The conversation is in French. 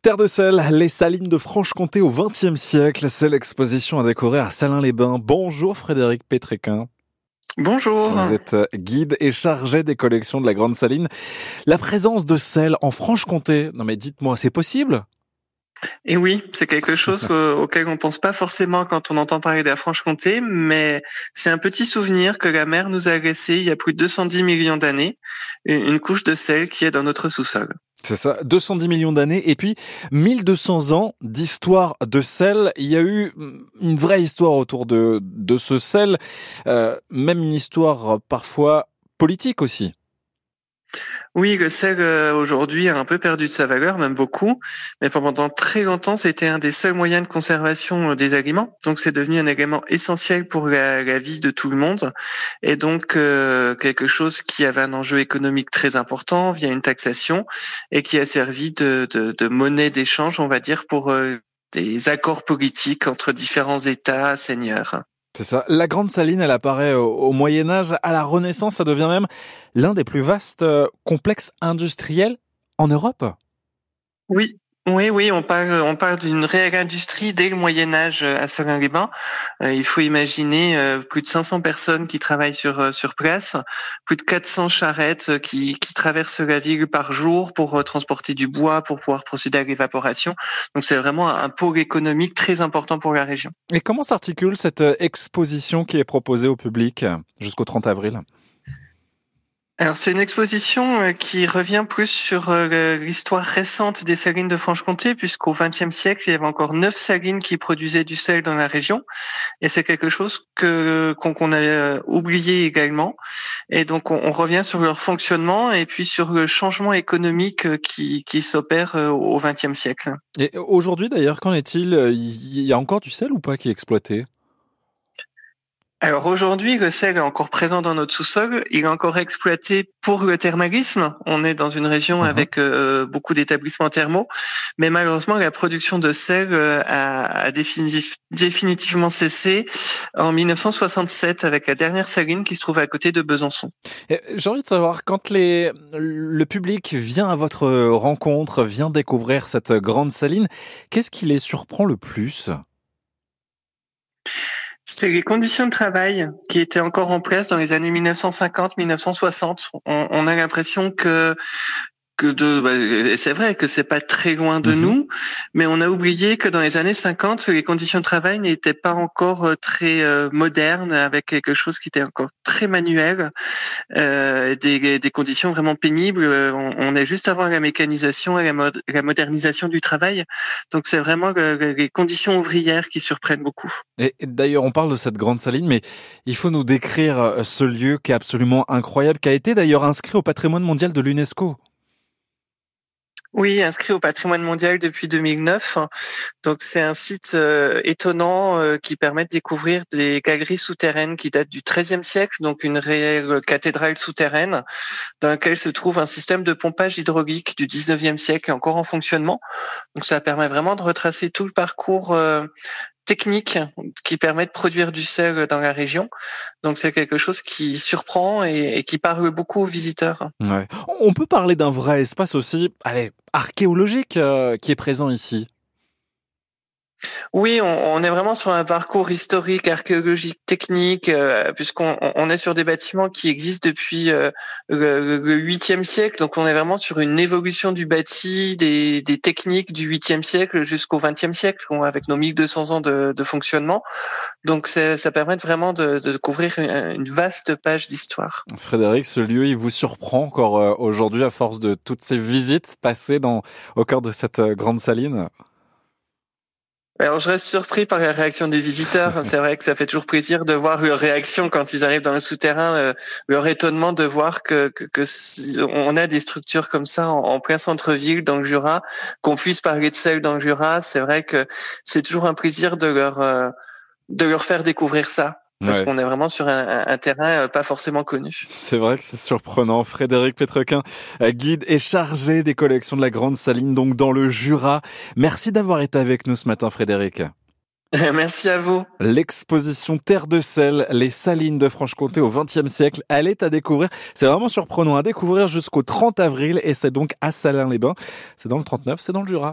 Terre de sel, les salines de Franche-Comté au XXe siècle, c'est l'exposition à découvrir à Salins-les-Bains. Bonjour Frédéric Pétréquin. Bonjour. Vous êtes guide et chargé des collections de la Grande Saline. La présence de sel en Franche-Comté, non mais dites-moi, c'est possible? Et oui, c'est quelque chose auquel on pense pas forcément quand on entend parler de la Franche-Comté, mais c'est un petit souvenir que la mer nous a laissé il y a plus de 210 millions d'années, une couche de sel qui est dans notre sous-sol. C'est ça, 210 millions d'années et puis 1200 ans d'histoire de sel. Il y a eu une vraie histoire autour de, de ce sel, euh, même une histoire parfois politique aussi. Oui, le sel euh, aujourd'hui a un peu perdu de sa valeur, même beaucoup, mais pendant très longtemps, c'était un des seuls moyens de conservation euh, des aliments. Donc, c'est devenu un élément essentiel pour la, vie de tout le monde, et donc euh, quelque chose qui avait un enjeu économique très important via une taxation et qui a servi de, de monnaie d'échange, on va dire, pour des accords politiques entre différents États seigneurs. C'est ça. La Grande Saline, elle apparaît au, Moyen Âge. À la Renaissance, ça devient même l'un des plus vastes euh, complexes industriels en Europe. Oui, oui, oui, on parle, on parle d'une réelle industrie dès le Moyen Âge euh, à Salins-les-Bains. Euh, il faut imaginer euh, plus de 500 personnes qui travaillent sur sur place, plus de 400 charrettes qui, qui traversent la ville par jour pour transporter du bois, pour pouvoir procéder à l'évaporation. Donc c'est vraiment un pôle économique très important pour la région. Et comment s'articule cette exposition qui est proposée au public jusqu'au 30 avril? Alors c'est une exposition euh, qui revient plus sur euh, l'histoire récente des salines de Franche-Comté, puisqu'au XXe siècle, il y avait encore neuf salines qui produisaient du sel dans la région, et c'est quelque chose que qu'on a euh, oublié également. Et donc on, revient sur leur fonctionnement et puis sur le changement économique qui, qui s'opère au XXe siècle. Et aujourd'hui d'ailleurs, qu'en est-il? Il y a encore du sel ou pas qui est exploité? Alors aujourd'hui, le sel est encore présent dans notre sous-sol. Il est encore exploité pour le thermalisme. On est dans une région uh-huh. avec euh, beaucoup d'établissements thermaux, mais malheureusement, la production de sel euh, a, définitivement cessé en 1967 avec la dernière saline qui se trouve à côté de Besançon. J'ai envie de savoir quand les, le public vient à votre rencontre, vient découvrir cette grande saline, qu'est-ce qui les surprend le plus? C'est les conditions de travail qui étaient encore en place dans les années 1950-1960. On, on, a l'impression que que de bah, c'est vrai que c'est pas très loin de mhm. nous mais on a oublié que dans les années 50 les conditions de travail n'étaient pas encore euh, très euh, modernes avec quelque chose qui était encore très manuel euh, des, des conditions vraiment pénibles on, on, est juste avant la mécanisation et la, la modernisation du travail. Donc c'est vraiment les conditions ouvrières qui surprennent beaucoup. Et d'ailleurs on parle de cette grande saline mais il faut nous décrire euh, ce lieu qui est absolument incroyable qui a été d'ailleurs inscrit au patrimoine mondial de l'UNESCO oui, inscrit au patrimoine mondial depuis 2009. Donc c'est un site euh, étonnant euh, qui permet de découvrir des galeries souterraines qui datent du XIIIe siècle, donc une réelle cathédrale souterraine dans laquelle se trouve un système de pompage hydraulique du XIXe siècle encore en fonctionnement. Donc ça permet vraiment de retracer tout le parcours euh, technique qui permet de produire du sel dans la région. Donc c'est quelque chose qui surprend et, qui parle beaucoup aux visiteurs. Ouais. On peut parler d'un vrai espace aussi, allez, archéologique euh, qui est présent ici. Oui, on, est vraiment sur un parcours historique, archéologique, technique, euh, puisqu'on on est sur des bâtiments qui existent depuis euh, le huitième siècle. Donc, on est vraiment sur une évolution du bâti, des, des techniques du huitième siècle jusqu'au vingtième siècle, avec nos 1200 ans de, de fonctionnement. Donc, ça permet vraiment de, de couvrir une, vaste page d'histoire. Frédéric, ce lieu, il vous surprend encore euh, aujourd'hui à force de toutes ces visites passées dans, au cœur de cette grande saline? Alors je reste surpris par la réaction des visiteurs. C'est vrai que ça fait toujours plaisir de voir leur réaction quand ils arrivent dans le souterrain, euh, leur étonnement de voir que, que, que on a des structures comme ça en, plein centre-ville dans le Jura, qu'on puisse parler de celles dans le Jura. C'est vrai que c'est toujours un plaisir de leur euh, de leur faire découvrir ça. Parce qu'on est vraiment sur un, terrain euh, pas forcément connu. C'est vrai que c'est surprenant. Frédéric Petrequin, euh, guide et chargé des collections de la Grande Saline, donc dans le Jura. Merci d'avoir été avec nous ce matin, Frédéric. Merci à vous. L'exposition Terre de sel, les salines de Franche-Comté au XXe siècle, elle est à découvrir. C'est vraiment surprenant à découvrir jusqu'au 30 avril et c'est donc à Salins-les-Bains. C'est dans le 39, c'est dans le Jura.